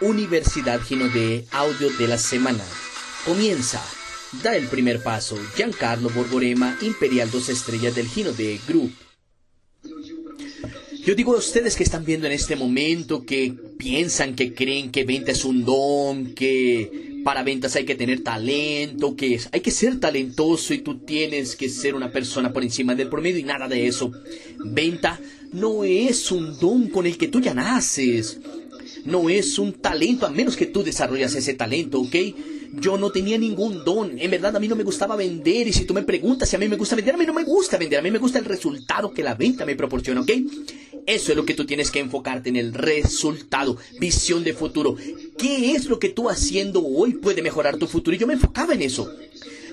Universidad Gino de Audio de la Semana. Comienza. Da el primer paso. Giancarlo Borborema, Imperial 2 Estrellas del Gino de Group. Yo digo a ustedes que están viendo en este momento, que piensan, que creen que venta es un don, que para ventas hay que tener talento, que hay que ser talentoso y tú tienes que ser una persona por encima del promedio y nada de eso. Venta no es un don con el que tú ya naces. No es un talento a menos que tú desarrollas ese talento, ¿ok? Yo no tenía ningún don. En verdad a mí no me gustaba vender y si tú me preguntas si a mí me gusta vender, a mí no me gusta vender. A mí me gusta el resultado que la venta me proporciona, ¿ok? Eso es lo que tú tienes que enfocarte en el resultado, visión de futuro. ¿Qué es lo que tú haciendo hoy puede mejorar tu futuro? Y yo me enfocaba en eso.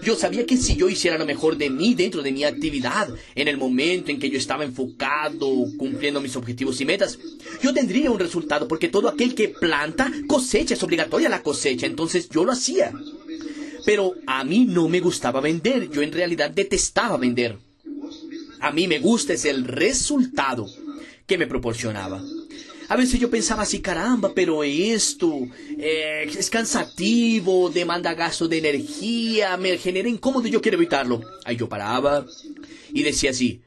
Yo sabía que si yo hiciera lo mejor de mí dentro de mi actividad, en el momento en que yo estaba enfocado, cumpliendo mis objetivos y metas, yo tendría un resultado, porque todo aquel que planta cosecha, es obligatoria la cosecha, entonces yo lo hacía. Pero a mí no me gustaba vender, yo en realidad detestaba vender. A mí me gusta es el resultado que me proporcionaba. A veces yo pensaba así, caramba, pero esto eh, es cansativo, demanda gasto de energía, me genera incómodo y yo quiero evitarlo. Ahí yo paraba y decía así,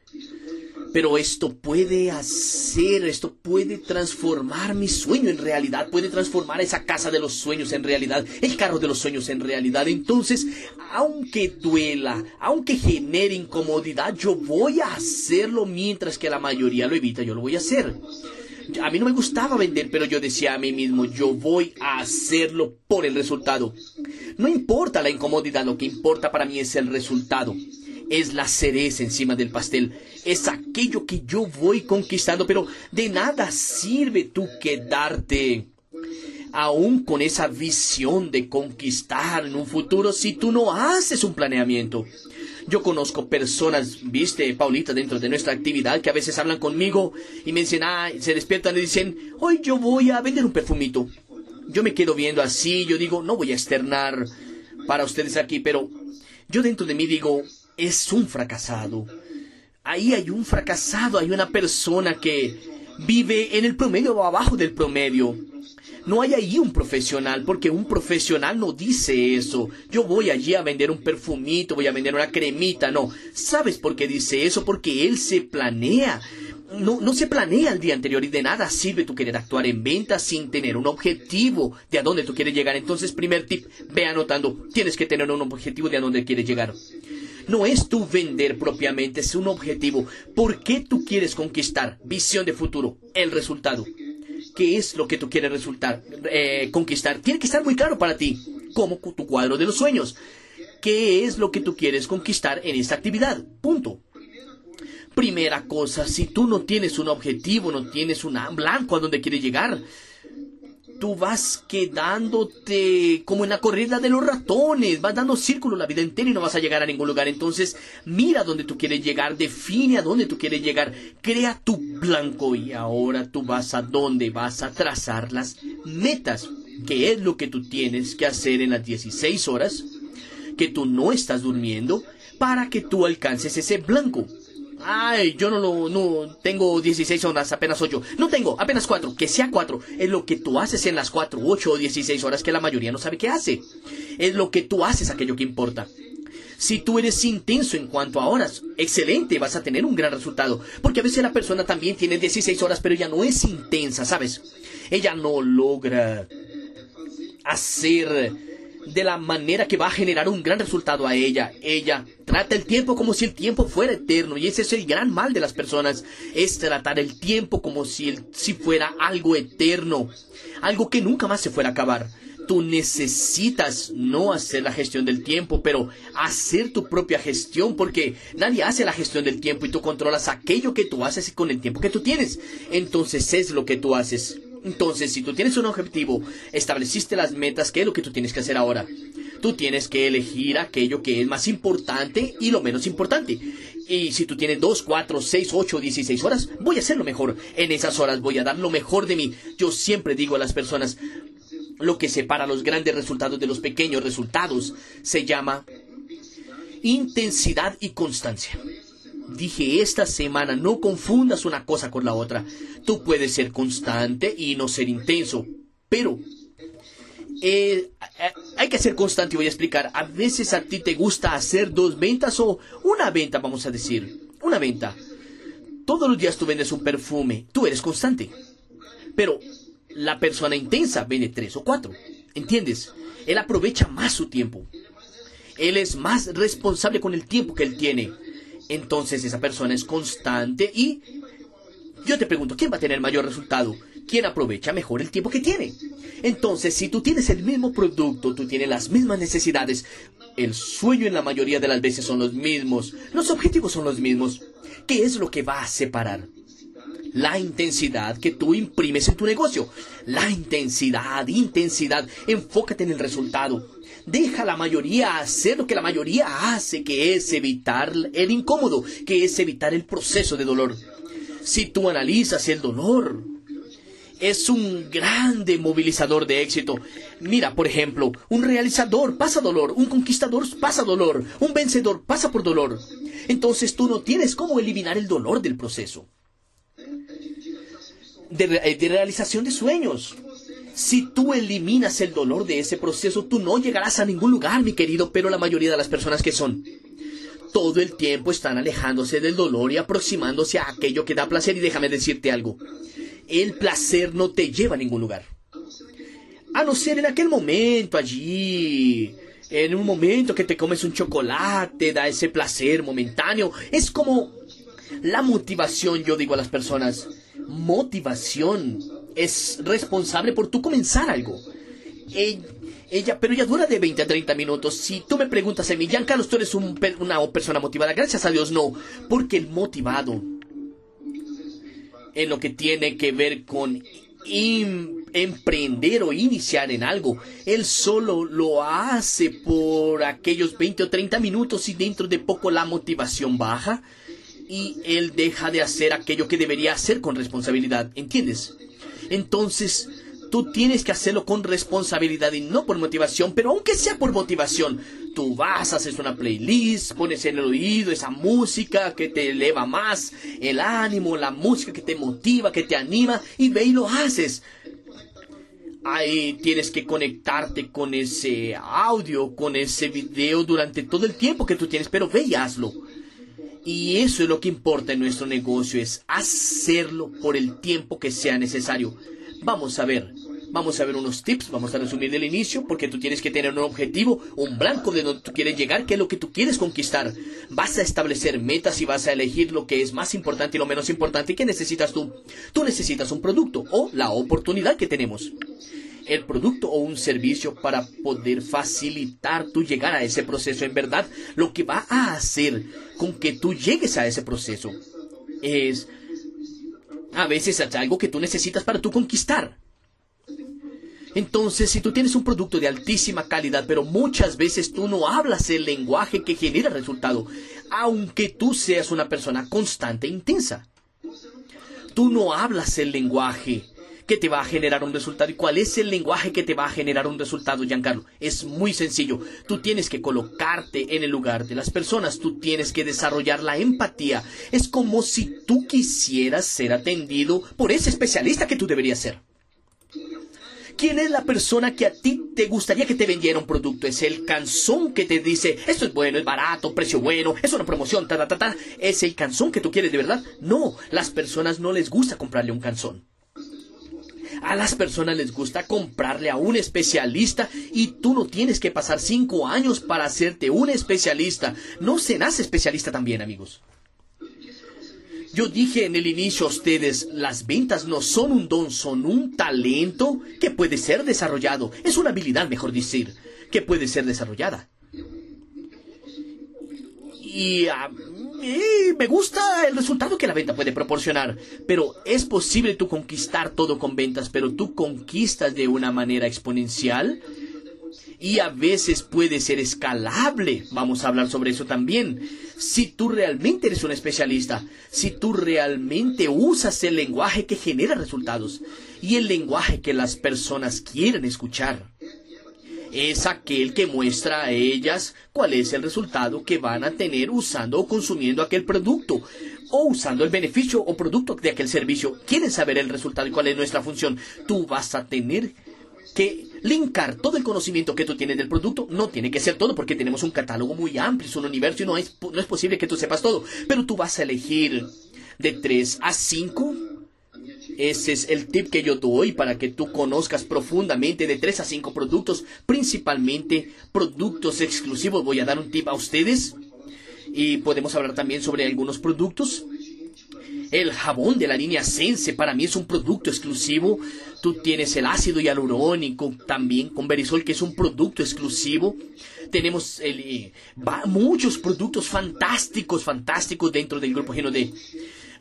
pero esto puede hacer, esto puede transformar mi sueño en realidad, puede transformar esa casa de los sueños en realidad, el carro de los sueños en realidad. Entonces, aunque duela, aunque genere incomodidad, yo voy a hacerlo mientras que la mayoría lo evita, yo lo voy a hacer. A mí no me gustaba vender, pero yo decía a mí mismo, yo voy a hacerlo por el resultado. No importa la incomodidad, lo que importa para mí es el resultado es la cereza encima del pastel, es aquello que yo voy conquistando, pero de nada sirve tú quedarte aún con esa visión de conquistar en un futuro si tú no haces un planeamiento. Yo conozco personas, viste, Paulita, dentro de nuestra actividad, que a veces hablan conmigo y me dicen, ah, se despiertan y dicen, hoy yo voy a vender un perfumito. Yo me quedo viendo así, yo digo, no voy a externar para ustedes aquí, pero yo dentro de mí digo, es un fracasado. Ahí hay un fracasado, hay una persona que vive en el promedio o abajo del promedio. No hay ahí un profesional, porque un profesional no dice eso. Yo voy allí a vender un perfumito, voy a vender una cremita, no. ¿Sabes por qué dice eso? Porque él se planea. No, no se planea el día anterior y de nada sirve tú querer actuar en venta sin tener un objetivo de a dónde tú quieres llegar. Entonces, primer tip, ve anotando. Tienes que tener un objetivo de a dónde quieres llegar. No es tu vender propiamente, es un objetivo. ¿Por qué tú quieres conquistar? Visión de futuro, el resultado. ¿Qué es lo que tú quieres resultar, eh, conquistar? Tiene que estar muy claro para ti, como tu cuadro de los sueños. ¿Qué es lo que tú quieres conquistar en esta actividad? Punto. Primera cosa, si tú no tienes un objetivo, no tienes un blanco a donde quieres llegar, tú vas quedándote como en la corrida de los ratones, vas dando círculo la vida entera y no vas a llegar a ningún lugar. Entonces, mira dónde tú quieres llegar, define a dónde tú quieres llegar, crea tu blanco y ahora tú vas a dónde vas a trazar las metas, que es lo que tú tienes que hacer en las 16 horas que tú no estás durmiendo para que tú alcances ese blanco. Ay, yo no lo, no, tengo 16 horas, apenas 8. No tengo, apenas 4. Que sea 4. Es lo que tú haces en las 4, 8 o 16 horas que la mayoría no sabe qué hace. Es lo que tú haces aquello que importa. Si tú eres intenso en cuanto a horas, excelente, vas a tener un gran resultado. Porque a veces la persona también tiene 16 horas, pero ella no es intensa, ¿sabes? Ella no logra hacer de la manera que va a generar un gran resultado a ella. Ella trata el tiempo como si el tiempo fuera eterno y ese es el gran mal de las personas, es tratar el tiempo como si, el, si fuera algo eterno, algo que nunca más se fuera a acabar. Tú necesitas no hacer la gestión del tiempo, pero hacer tu propia gestión, porque nadie hace la gestión del tiempo y tú controlas aquello que tú haces con el tiempo que tú tienes. Entonces es lo que tú haces. Entonces, si tú tienes un objetivo, estableciste las metas, ¿qué es lo que tú tienes que hacer ahora? Tú tienes que elegir aquello que es más importante y lo menos importante. Y si tú tienes 2, 4, 6, 8, 16 horas, voy a hacer lo mejor. En esas horas voy a dar lo mejor de mí. Yo siempre digo a las personas, lo que separa los grandes resultados de los pequeños resultados se llama intensidad y constancia. Dije esta semana, no confundas una cosa con la otra. Tú puedes ser constante y no ser intenso, pero eh, hay que ser constante, voy a explicar. A veces a ti te gusta hacer dos ventas o una venta, vamos a decir. Una venta. Todos los días tú vendes un perfume, tú eres constante. Pero la persona intensa vende tres o cuatro. ¿Entiendes? Él aprovecha más su tiempo. Él es más responsable con el tiempo que él tiene. Entonces esa persona es constante y yo te pregunto, ¿quién va a tener mayor resultado? ¿Quién aprovecha mejor el tiempo que tiene? Entonces, si tú tienes el mismo producto, tú tienes las mismas necesidades, el sueño en la mayoría de las veces son los mismos, los objetivos son los mismos, ¿qué es lo que va a separar? La intensidad que tú imprimes en tu negocio. La intensidad, intensidad. Enfócate en el resultado. Deja a la mayoría hacer lo que la mayoría hace, que es evitar el incómodo, que es evitar el proceso de dolor. Si tú analizas el dolor, es un grande movilizador de éxito. Mira, por ejemplo, un realizador pasa dolor, un conquistador pasa dolor, un vencedor pasa por dolor. Entonces tú no tienes cómo eliminar el dolor del proceso. De, eh, de, realización de sueños. Si tú eliminas el dolor de ese proceso, tú no llegarás a ningún lugar, mi querido, pero la mayoría de las personas que son todo el tiempo están alejándose del dolor y aproximándose a aquello que da placer. Y déjame decirte algo, el placer no te lleva a ningún lugar. A no ser en aquel momento allí, en un momento que te comes un chocolate, da ese placer momentáneo. Es como la motivación, yo digo a las personas, motivación es responsable por tú comenzar algo. Ella, pero ella dura de 20 a 30 minutos. Si tú me preguntas a mí, Giancarlo, tú eres una persona motivada. Gracias a Dios, no. Porque el motivado, en lo que tiene que ver con emprender o iniciar en algo, él solo lo hace por aquellos 20 o 30 minutos y dentro de poco la motivación baja y él deja de hacer aquello que debería hacer con responsabilidad. ¿Entiendes? Entonces, Tú tienes que hacerlo con responsabilidad y no por motivación, pero aunque sea por motivación, tú vas, haces una playlist, pones en el oído esa música que te eleva más el ánimo, la música que te motiva, que te anima, y ve y lo haces. Ahí tienes que conectarte con ese audio, con ese video durante todo el tiempo que tú tienes, pero ve y hazlo. Y eso es lo que importa en nuestro negocio, es hacerlo por el tiempo que sea necesario. Vamos a ver, vamos a ver unos tips, vamos a resumir del inicio, porque tú tienes que tener un objetivo, un blanco de donde tú quieres llegar, que es lo que tú quieres conquistar. Vas a establecer metas y vas a elegir lo que es más importante y lo menos importante. ¿Qué necesitas tú? Tú necesitas un producto o la oportunidad que tenemos. El producto o un servicio para poder facilitar tu llegar a ese proceso. En verdad, lo que va a hacer con que tú llegues a ese proceso es a veces es algo que tú necesitas para tú conquistar. Entonces, si tú tienes un producto de altísima calidad, pero muchas veces tú no hablas el lenguaje que genera resultado, aunque tú seas una persona constante e intensa. Tú no hablas el lenguaje que te va a generar un resultado. ¿Y cuál es el lenguaje que te va a generar un resultado, Giancarlo? Es muy sencillo. Tú tienes que colocarte en el lugar de las personas. Tú tienes que desarrollar la empatía. Es como si tú quisieras ser atendido por ese especialista que tú deberías ser. ¿Quién es la persona que a ti te gustaría que te vendiera un producto? Es el canzón que te dice, esto es bueno, es barato, precio bueno, es una promoción, ta, ta, ta, ta. ¿Es el canzón que tú quieres de verdad? No, las personas no les gusta comprarle un canzón. A las personas les gusta comprarle a un especialista y tú no tienes que pasar cinco años para hacerte un especialista. No se nace especialista también, amigos. Yo dije en el inicio a ustedes, las ventas no son un don, son un talento que puede ser desarrollado. Es una habilidad, mejor decir, que puede ser desarrollada. Y me gusta el resultado que la venta puede proporcionar. Pero es posible tú conquistar todo con ventas, pero tú conquistas de una manera exponencial y a veces puede ser escalable. Vamos a hablar sobre eso también. Si tú realmente eres un especialista, si tú realmente usas el lenguaje que genera resultados y el lenguaje que las personas quieren escuchar es aquel que muestra a ellas cuál es el resultado que van a tener usando o consumiendo aquel producto o usando el beneficio o producto de aquel servicio. Quieren saber el resultado y cuál es nuestra función. Tú vas a tener que linkar todo el conocimiento que tú tienes del producto. No tiene que ser todo porque tenemos un catálogo muy amplio, es un universo y no es, no es posible que tú sepas todo. Pero tú vas a elegir de 3 a 5. Ese es el tip que yo doy para que tú conozcas profundamente de 3 a 5 productos, principalmente productos exclusivos. Voy a dar un tip a ustedes y podemos hablar también sobre algunos productos. El jabón de la línea Sense para mí es un producto exclusivo. Tú tienes el ácido hialurónico también con Berisol, que es un producto exclusivo. Tenemos el, eh, muchos productos fantásticos, fantásticos dentro del grupo Geno de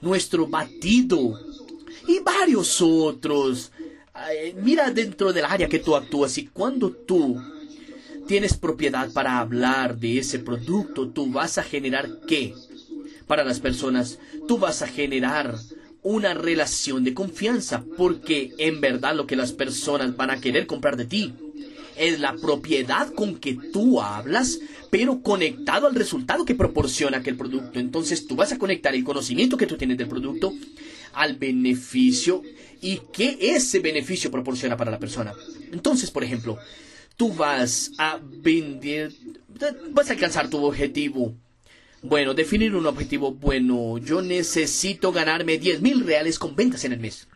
nuestro batido y varios otros. mira dentro del área que tú actúas y cuando tú tienes propiedad para hablar de ese producto, tú vas a generar qué? Para las personas, tú vas a generar una relación de confianza, porque en verdad lo que las personas van a querer comprar de ti es la propiedad con que tú hablas, pero conectado al resultado que proporciona aquel producto. Entonces tú vas a conectar el conocimiento que tú tienes del producto al beneficio y qué ese beneficio proporciona para la persona. Entonces, por ejemplo, tú vas a vender, vas a alcanzar tu objetivo. Bueno, definir un objetivo bueno. Yo necesito ganarme 10 mil reales con ventas en el mes.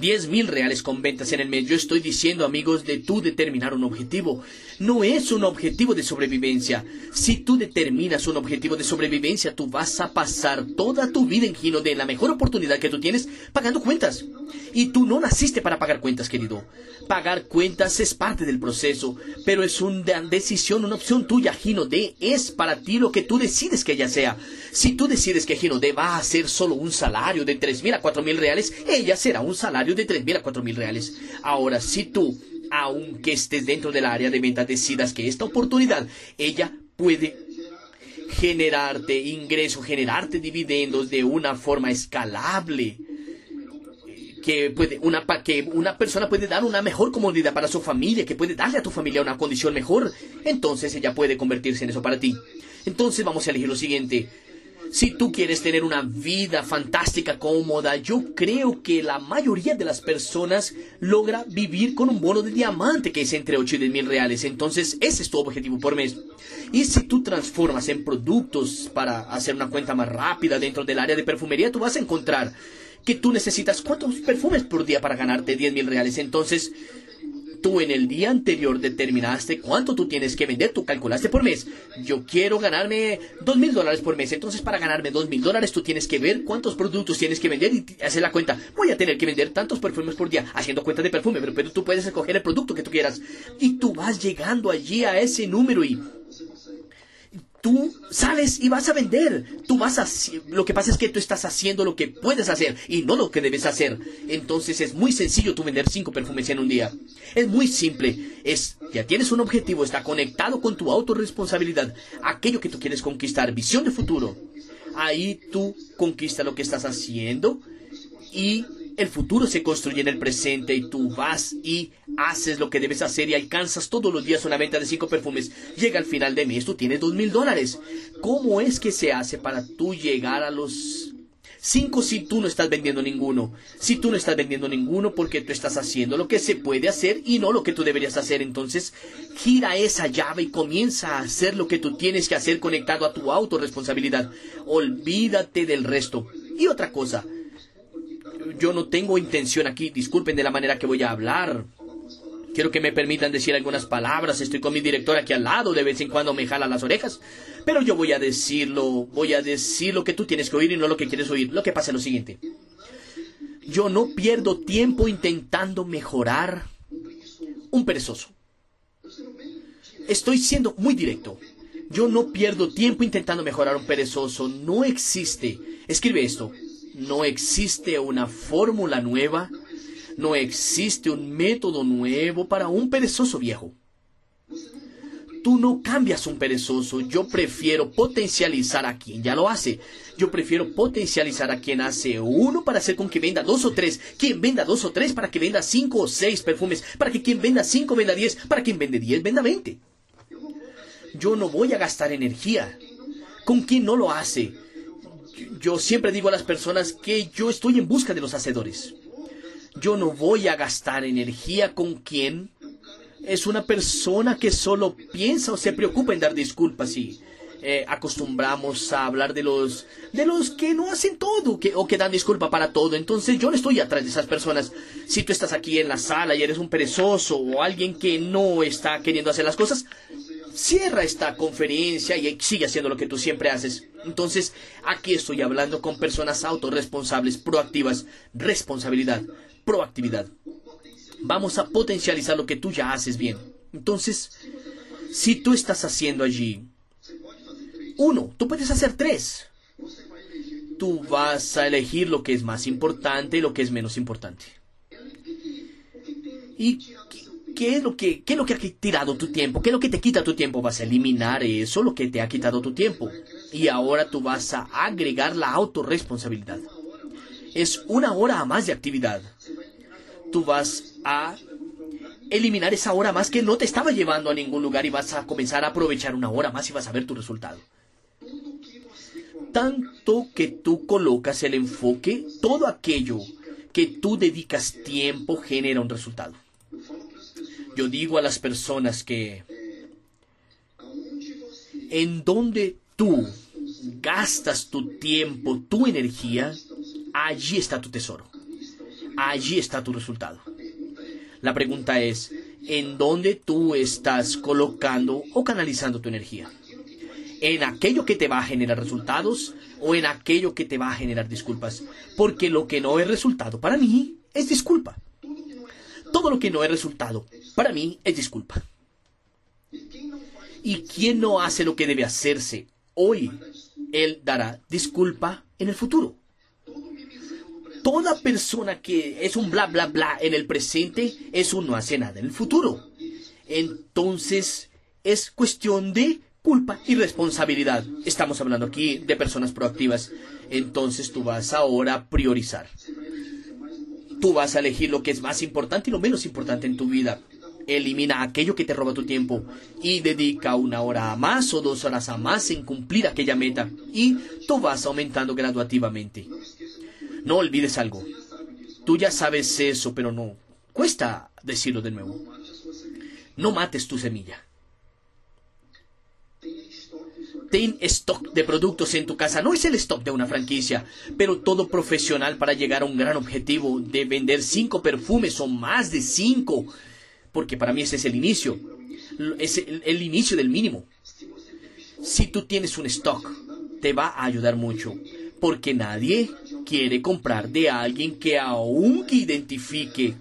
10 mil reales con ventas en el mes. Yo estoy diciendo, amigos, de tú determinar un objetivo. No es un objetivo de sobrevivencia. Si tú determinas un objetivo de sobrevivencia, tú vas a pasar toda tu vida en Gino de la mejor oportunidad que tú tienes pagando cuentas. Y tú no naciste para pagar cuentas, querido. Pagar cuentas es parte del proceso, pero es una decisión, una opción tuya, Gino D. Es para ti lo que tú decides que ella sea. Si tú decides que Gino D va a ser solo un salario de 3 mil a 4 mil reales, ella será un salario de 3 mil a 4 mil reales. Ahora, si tú, aunque estés dentro del área de venta, decidas que esta oportunidad, ella puede generarte ingreso, generarte dividendos de una forma escalable, que puede una que una persona puede dar una mejor comodidad para su familia, que puede darle a tu familia una condición mejor, entonces ella puede convertirse en eso para ti. Entonces vamos a elegir lo siguiente. Si tú quieres tener una vida fantástica, cómoda, yo creo que la mayoría de las personas logra vivir con un bono de diamante que es entre 8 y 10 mil reales. Entonces, ese es tu objetivo por mes. Y si tú transformas en productos para hacer una cuenta más rápida dentro del área de perfumería, tú vas a encontrar que tú necesitas cuántos perfumes por día para ganarte 10 mil reales. Entonces, Tú en el día anterior determinaste cuánto tú tienes que vender, tú calculaste por mes. Yo quiero ganarme dos mil dólares por mes. Entonces, para ganarme dos mil dólares, tú tienes que ver cuántos productos tienes que vender y hacer la cuenta. Voy a tener que vender tantos perfumes por día, haciendo cuenta de perfume, pero, pero tú puedes escoger el producto que tú quieras. Y tú vas llegando allí a ese número y tú sales y vas a vender. Tú vas a... Lo que pasa es que tú estás haciendo lo que puedes hacer y no lo que debes hacer. Entonces es muy sencillo tú vender cinco perfumes en un día. Es muy simple. Es, ya tienes un objetivo, está conectado con tu autorresponsabilidad. Aquello que tú quieres conquistar, visión de futuro. Ahí tú conquistas lo que estás haciendo y el futuro se construye en el presente y tú vas y haces lo que debes hacer y alcanzas todos los días una venta de cinco perfumes. Llega al final de mes, tú tienes dos mil dólares. ¿Cómo es que se hace para tú llegar a los cinco si tú no estás vendiendo ninguno? Si tú no estás vendiendo ninguno porque tú estás haciendo lo que se puede hacer y no lo que tú deberías hacer. Entonces, gira esa llave y comienza a hacer lo que tú tienes que hacer conectado a tu autorresponsabilidad. Olvídate del resto. Y otra cosa, yo no tengo intención aquí, disculpen de la manera que voy a hablar. Quiero que me permitan decir algunas palabras. Estoy con mi director aquí al lado, de vez en cuando me jala las orejas. Pero yo voy a decirlo, voy a decir lo que tú tienes que oír y no lo que quieres oír. Lo que pasa es lo siguiente. Yo no pierdo tiempo intentando mejorar un perezoso. Estoy siendo muy directo. Yo no pierdo tiempo intentando mejorar un perezoso. No existe. Escribe esto. No existe una fórmula nueva, no existe un método nuevo para un perezoso viejo. Tú no cambias un perezoso, yo prefiero potencializar a quien ya lo hace. Yo prefiero potencializar a quien hace uno para hacer con que venda dos o tres, quien venda dos o tres para que venda cinco o seis perfumes, para que quien venda cinco venda diez, para quien vende diez venda veinte. Yo no voy a gastar energía con quien no lo hace yo siempre digo a las personas que yo estoy en busca de los hacedores. Yo no voy a gastar energía con quien es una persona que solo piensa o se preocupa en dar disculpas y eh, acostumbramos a hablar de los de los que no hacen todo que, o que dan disculpa para todo. Entonces yo no estoy atrás de esas personas. Si tú estás aquí en la sala y eres un perezoso o alguien que no está queriendo hacer las cosas, cierra esta conferencia y sigue haciendo lo que tú siempre haces. Entonces, aquí estoy hablando con personas autorresponsables, proactivas, responsabilidad, proactividad. Vamos a potencializar lo que tú ya haces bien. Entonces, si tú estás haciendo allí uno, tú puedes hacer tres. Tú vas a elegir lo que es más importante y lo que es menos importante. ¿Y ¿Qué es, lo que, ¿Qué es lo que ha tirado tu tiempo? ¿Qué es lo que te quita tu tiempo? Vas a eliminar eso, lo que te ha quitado tu tiempo. Y ahora tú vas a agregar la autorresponsabilidad. Es una hora más de actividad. Tú vas a eliminar esa hora más que no te estaba llevando a ningún lugar y vas a comenzar a aprovechar una hora más y vas a ver tu resultado. Tanto que tú colocas el enfoque, todo aquello que tú dedicas tiempo genera un resultado. Yo digo a las personas que en donde tú gastas tu tiempo, tu energía, allí está tu tesoro. Allí está tu resultado. La pregunta es, ¿en dónde tú estás colocando o canalizando tu energía? ¿En aquello que te va a generar resultados o en aquello que te va a generar disculpas? Porque lo que no es resultado para mí es disculpa. Todo lo que no es resultado, para mí, es disculpa. Y quien no hace lo que debe hacerse hoy, él dará disculpa en el futuro. Toda persona que es un bla bla bla en el presente, eso no hace nada en el futuro. Entonces, es cuestión de culpa y responsabilidad. Estamos hablando aquí de personas proactivas. Entonces tú vas ahora a priorizar. Tú vas a elegir lo que es más importante y lo menos importante en tu vida. Elimina aquello que te roba tu tiempo y dedica una hora a más o dos horas a más en cumplir aquella meta y tú vas aumentando graduativamente. No olvides algo. Tú ya sabes eso, pero no. Cuesta decirlo de nuevo. No mates tu semilla. ten stock de productos en tu casa. No es el stock de una franquicia, pero todo profesional para llegar a un gran objetivo de vender cinco perfumes o más de cinco. Porque para mí ese es el inicio. Es el, el inicio del mínimo. Si tú tienes un stock, te va a ayudar mucho. Porque nadie quiere comprar de alguien que aunque identifique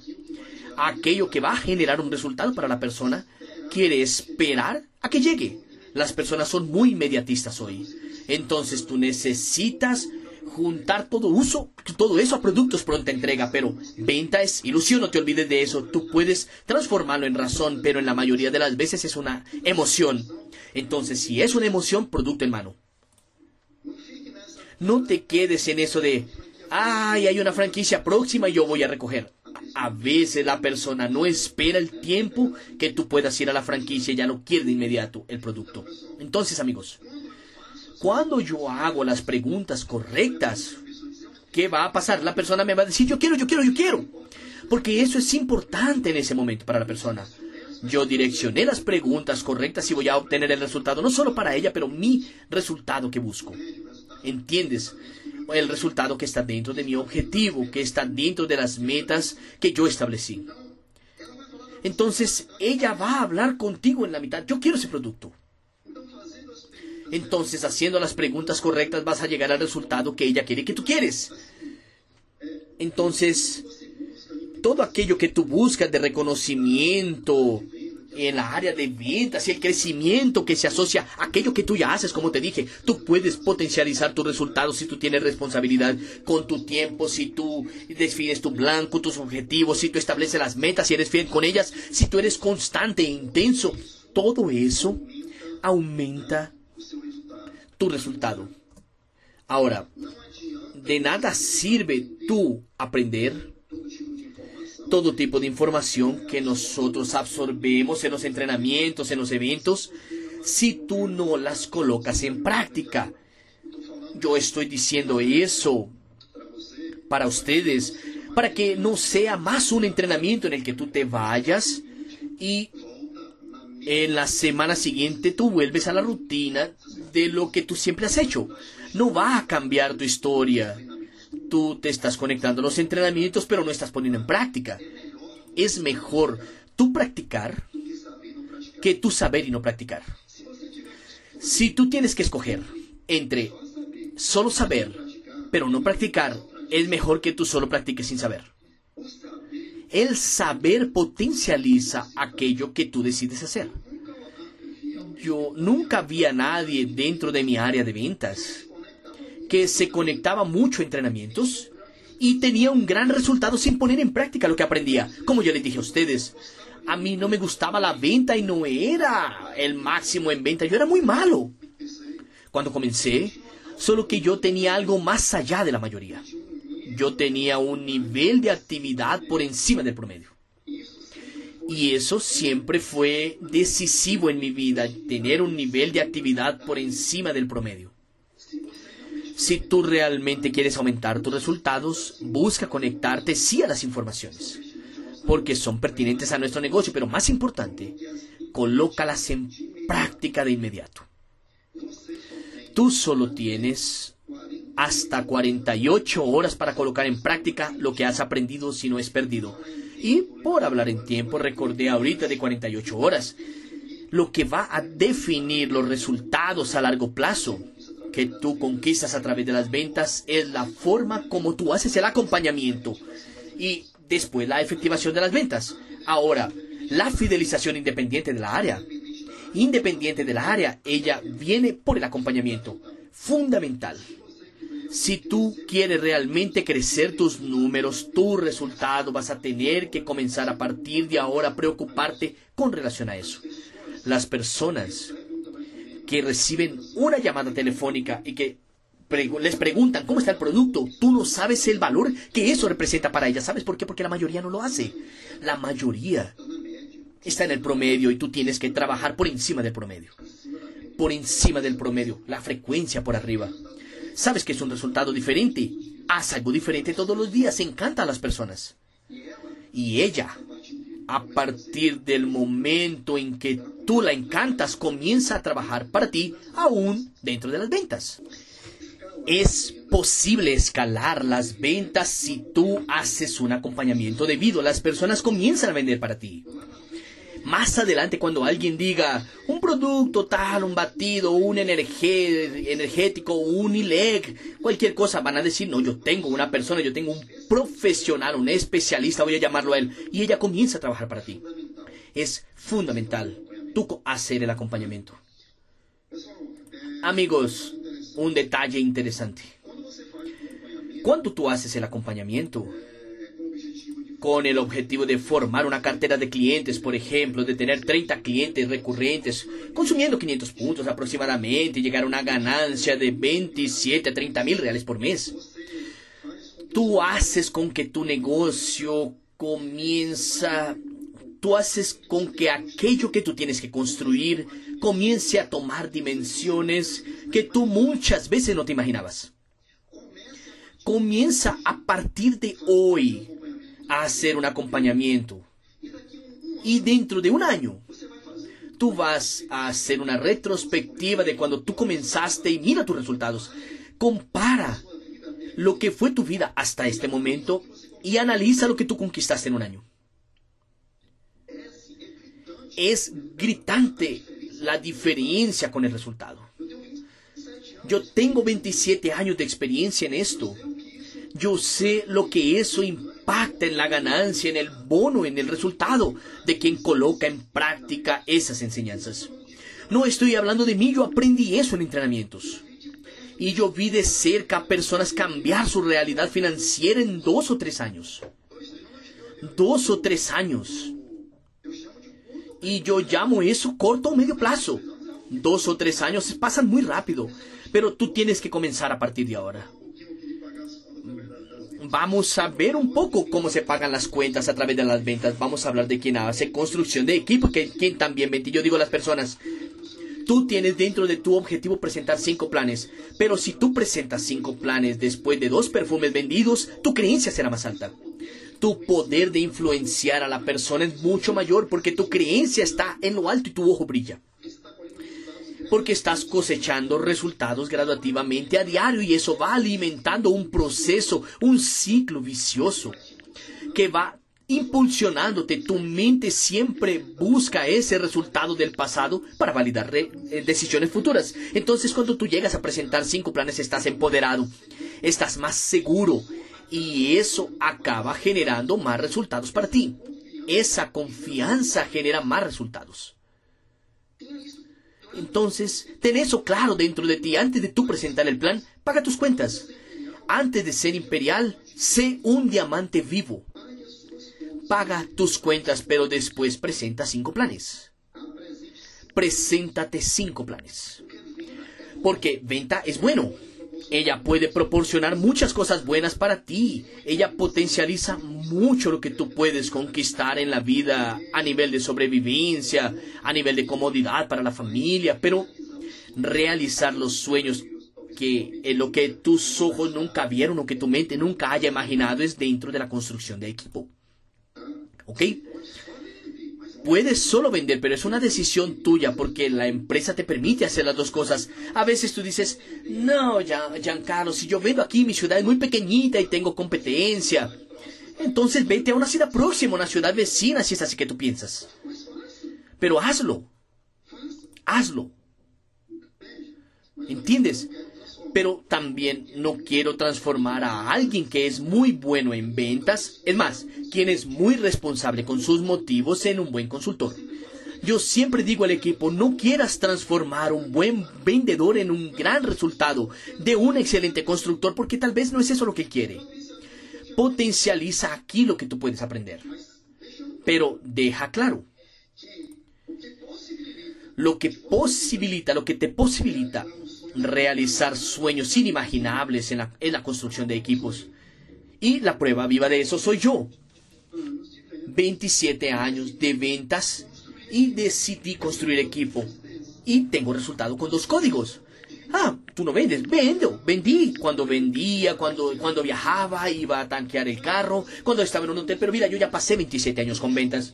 aquello que va a generar un resultado para la persona, quiere esperar a que llegue. Las personas son muy inmediatistas hoy. Entonces tú necesitas juntar todo uso, todo eso a productos pronta entrega, pero venta es ilusión, no te olvides de eso. Tú puedes transformarlo en razón, pero en la mayoría de las veces es una emoción. Entonces, si es una emoción, producto en mano. No te quedes en eso de, ay, hay una franquicia próxima y yo voy a recoger. A veces la persona no espera el tiempo que tú puedas ir a la franquicia ya no quiere de inmediato el producto. Entonces, amigos, cuando yo hago las preguntas correctas, ¿qué va a pasar? La persona me va a decir, yo quiero, yo quiero, yo quiero. Porque eso es importante en ese momento para la persona. Yo direccioné las preguntas correctas y voy a obtener el resultado, no solo para ella, pero mi resultado que busco. ¿Entiendes? el resultado que está dentro de mi objetivo, que está dentro de las metas que yo establecí. Entonces ella va a hablar contigo en la mitad. Yo quiero ese producto. Entonces, haciendo las preguntas correctas, vas a llegar al resultado que ella quiere que tú quieres. Entonces, todo aquello que tú buscas de reconocimiento, en la área de ventas y el crecimiento que se asocia a aquello que tú ya haces, como te dije, tú puedes potencializar tus resultados si tú tienes responsabilidad con tu tiempo, si tú defines tu blanco, tus objetivos, si tú estableces las metas y eres fiel con ellas, si tú eres constante e intenso, todo eso aumenta tu resultado. Ahora, de nada sirve tú aprender todo tipo de información que nosotros absorbemos en los entrenamientos, en los eventos, si tú no las colocas en práctica. Yo estoy diciendo eso para ustedes, para que no sea más un entrenamiento en el que tú te vayas y en la semana siguiente tú vuelves a la rutina de lo que tú siempre has hecho. No va a cambiar tu historia. Tú te estás conectando los entrenamientos, pero no estás poniendo en práctica. Es mejor tú practicar que tú saber y no practicar. Si tú tienes que escoger entre solo saber, pero no practicar, es mejor que tú solo practiques sin saber. El saber potencializa aquello que tú decides hacer. Yo nunca vi a nadie dentro de mi área de ventas que se conectaba mucho a entrenamientos y tenía un gran resultado sin poner en práctica lo que aprendía. Como yo les dije a ustedes, a mí no me gustaba la venta y no era el máximo en venta, yo era muy malo. Cuando comencé, solo que yo tenía algo más allá de la mayoría. Yo tenía un nivel de actividad por encima del promedio. Y eso siempre fue decisivo en mi vida, tener un nivel de actividad por encima del promedio. Si tú realmente quieres aumentar tus resultados, busca conectarte sí a las informaciones, porque son pertinentes a nuestro negocio, pero más importante, colócalas en práctica de inmediato. Tú solo tienes hasta 48 horas para colocar en práctica lo que has aprendido si no es perdido. Y por hablar en tiempo, recordé ahorita de 48 horas. Lo que va a definir los resultados a largo plazo que tú conquistas a través de las ventas es la forma como tú haces el acompañamiento y después la efectivación de las ventas. Ahora, la fidelización independiente de la área. Independiente de la área, ella viene por el acompañamiento. Fundamental. Si tú quieres realmente crecer tus números, tu resultado, vas a tener que comenzar a partir de ahora a preocuparte con relación a eso. Las personas que reciben una llamada telefónica y que les preguntan cómo está el producto, tú no sabes el valor que eso representa para ellas. ¿Sabes por qué? Porque la mayoría no lo hace. La mayoría está en el promedio y tú tienes que trabajar por encima del promedio. Por encima del promedio, la frecuencia por arriba. Sabes que es un resultado diferente. Haz algo diferente todos los días. Encanta a las personas. Y ella a partir del momento en que tú la encantas, comienza a trabajar para ti aún dentro de las ventas. Es posible escalar las ventas si tú haces un acompañamiento debido. Las personas comienzan a vender para ti. Más adelante, cuando alguien diga un producto tal, un batido, un energético, un ILEG, cualquier cosa, van a decir, no, yo tengo una persona, yo tengo un profesional, un especialista, voy a llamarlo a él, y ella comienza a trabajar para ti. Es fundamental tú hacer el acompañamiento. Amigos, un detalle interesante. Cuando tú haces el acompañamiento, con el objetivo de formar una cartera de clientes, por ejemplo, de tener 30 clientes recurrentes, consumiendo 500 puntos aproximadamente y llegar a una ganancia de 27 a 30 mil reales por mes. Tú haces con que tu negocio comienza, tú haces con que aquello que tú tienes que construir comience a tomar dimensiones que tú muchas veces no te imaginabas. Comienza a partir de hoy hacer un acompañamiento. Y dentro de un año, tú vas a hacer una retrospectiva de cuando tú comenzaste y mira tus resultados. Compara lo que fue tu vida hasta este momento y analiza lo que tú conquistaste en un año. Es gritante la diferencia con el resultado. Yo tengo 27 años de experiencia en esto. Yo sé lo que eso implica impacta en la ganancia, en el bono, en el resultado de quien coloca en práctica esas enseñanzas. No estoy hablando de mí, yo aprendí eso en entrenamientos. Y yo vi de cerca a personas cambiar su realidad financiera en dos o tres años. Dos o tres años. Y yo llamo eso corto o medio plazo. Dos o tres años pasan muy rápido, pero tú tienes que comenzar a partir de ahora vamos a ver un poco cómo se pagan las cuentas a través de las ventas. Vamos a hablar de quien hace construcción de equipo, que quien también vende. Yo digo a las personas, tú tienes dentro de tu objetivo presentar cinco planes, pero si tú presentas cinco planes después de dos perfumes vendidos, tu creencia será más alta. tu poder de influenciar a la persona es mucho mayor porque tu creencia está en lo alto y tu ojo brilla. Porque estás cosechando resultados graduativamente a diario y eso va alimentando un proceso, un ciclo vicioso que va impulsionándote. Tu mente siempre busca ese resultado del pasado para validar eh, decisiones futuras. Entonces cuando tú llegas a presentar cinco planes estás empoderado, estás más seguro y eso acaba generando más resultados para ti. Esa confianza genera más resultados. Entonces, ten eso claro dentro de ti. Antes de tú presentar el plan, paga tus cuentas. Antes de ser imperial, sé un diamante vivo. Paga tus cuentas, pero después presenta cinco planes. Preséntate cinco planes. Porque venta es bueno. Ella puede proporcionar muchas cosas buenas para ti. Ella potencializa mucho lo que tú puedes conquistar en la vida a nivel de sobrevivencia, a nivel de comodidad para la familia, pero realizar los sueños que en lo que tus ojos nunca vieron o que tu mente nunca haya imaginado es dentro de la construcción de equipo. ¿Ok? Puedes solo vender, pero es una decisión tuya porque la empresa te permite hacer las dos cosas. A veces tú dices, no, Giancarlo, si yo vendo aquí, mi ciudad es muy pequeñita y tengo competencia. Entonces vete a una ciudad próxima, una ciudad vecina, si es así que tú piensas. Pero hazlo. Hazlo. ¿Entiendes? Pero también no quiero transformar a alguien que es muy bueno en ventas, es más, quien es muy responsable con sus motivos en un buen consultor. Yo siempre digo al equipo, no quieras transformar un buen vendedor en un gran resultado de un excelente constructor porque tal vez no es eso lo que quiere. Potencializa aquí lo que tú puedes aprender. Pero deja claro, lo que posibilita, lo que te posibilita realizar sueños inimaginables en la, en la construcción de equipos. Y la prueba viva de eso soy yo. 27 años de ventas y decidí construir equipo. Y tengo resultado con dos códigos. Ah, tú no vendes, vendo, vendí. Cuando vendía, cuando, cuando viajaba, iba a tanquear el carro, cuando estaba en un hotel. Pero mira, yo ya pasé 27 años con ventas.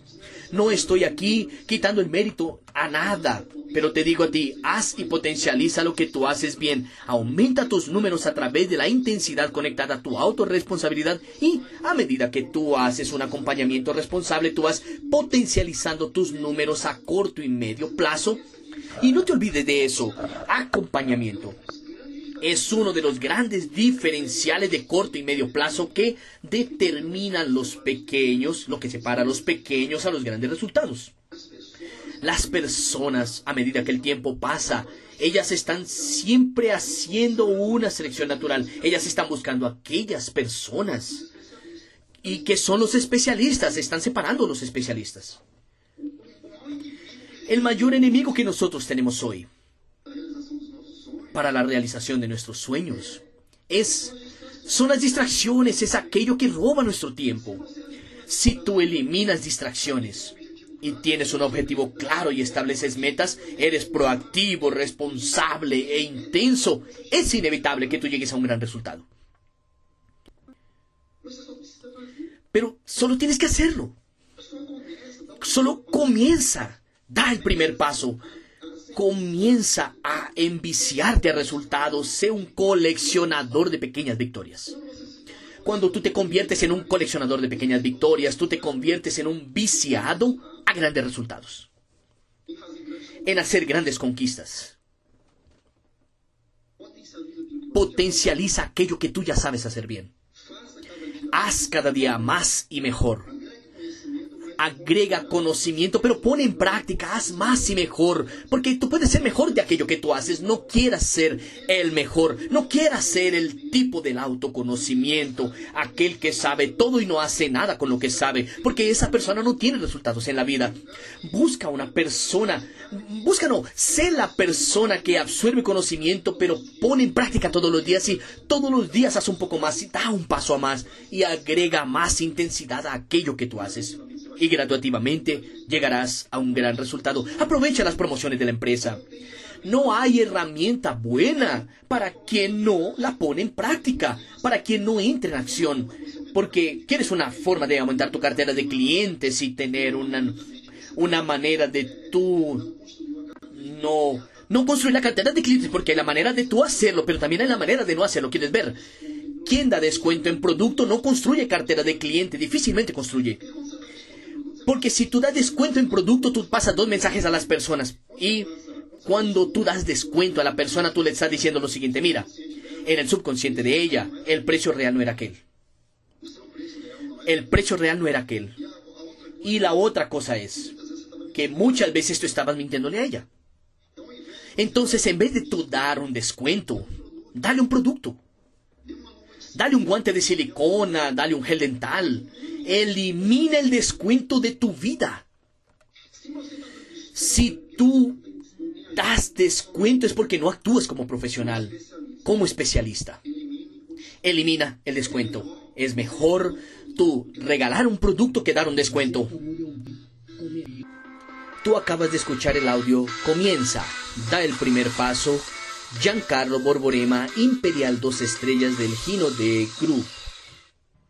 No estoy aquí quitando el mérito a nada. Pero te digo a ti, haz y potencializa lo que tú haces bien. Aumenta tus números a través de la intensidad conectada a tu autorresponsabilidad y a medida que tú haces un acompañamiento responsable, tú vas potencializando tus números a corto y medio plazo. Y no te olvides de eso, acompañamiento es uno de los grandes diferenciales de corto y medio plazo que determinan los pequeños, lo que separa a los pequeños a los grandes resultados. Las personas, a medida que el tiempo pasa, ellas están siempre haciendo una selección natural. Ellas están buscando aquellas personas. Y que son los especialistas, están separando los especialistas. El mayor enemigo que nosotros tenemos hoy para la realización de nuestros sueños es son las distracciones, es aquello que roba nuestro tiempo. Si tú eliminas distracciones, y tienes un objetivo claro y estableces metas, eres proactivo, responsable e intenso, es inevitable que tú llegues a un gran resultado. Pero solo tienes que hacerlo. Solo comienza. Da el primer paso. Comienza a enviciarte a resultados. Sé un coleccionador de pequeñas victorias. Cuando tú te conviertes en un coleccionador de pequeñas victorias, tú te conviertes en un viciado a grandes resultados. En hacer grandes conquistas. Potencializa aquello que tú ya sabes hacer bien. Haz cada día más y mejor agrega conocimiento, pero pone en práctica, haz más y mejor, porque tú puedes ser mejor de aquello que tú haces, no quieras ser el mejor, no quieras ser el tipo del autoconocimiento, aquel que sabe todo y no hace nada con lo que sabe, porque esa persona no tiene resultados en la vida. Busca una persona, busca no, sé la persona que absorbe conocimiento, pero pone en práctica todos los días y todos los días haz un poco más y da un paso a más y agrega más intensidad a aquello que tú haces y gratuitamente llegarás a un gran resultado. Aprovecha las promociones de la empresa. No hay herramienta buena para quien no la pone en práctica, para quien no entre en acción. Porque quieres una forma de aumentar tu cartera de clientes y tener una, una manera de tú no, no construir la cartera de clientes, porque hay la manera de tú hacerlo, pero también hay la manera de no hacerlo. ¿Quieres ver? Quien da descuento en producto no construye cartera de cliente, difícilmente construye. Porque si tú das descuento en producto, tú pasas dos mensajes a las personas. Y cuando tú das descuento a la persona, tú le estás diciendo lo siguiente, mira, en el subconsciente de ella, el precio real no era aquel. El precio real no era aquel. Y la otra cosa es que muchas veces tú estabas mintiéndole a ella. Entonces, en vez de tú dar un descuento, dale un producto. Dale un guante de silicona, dale un gel dental. Elimina el descuento de tu vida. Si tú das descuento es porque no actúas como profesional, como especialista. Elimina el descuento. Es mejor tú regalar un producto que dar un descuento. Tú acabas de escuchar el audio Comienza, da el primer paso. Giancarlo Borborema, Imperial 2 Estrellas del Gino de Group.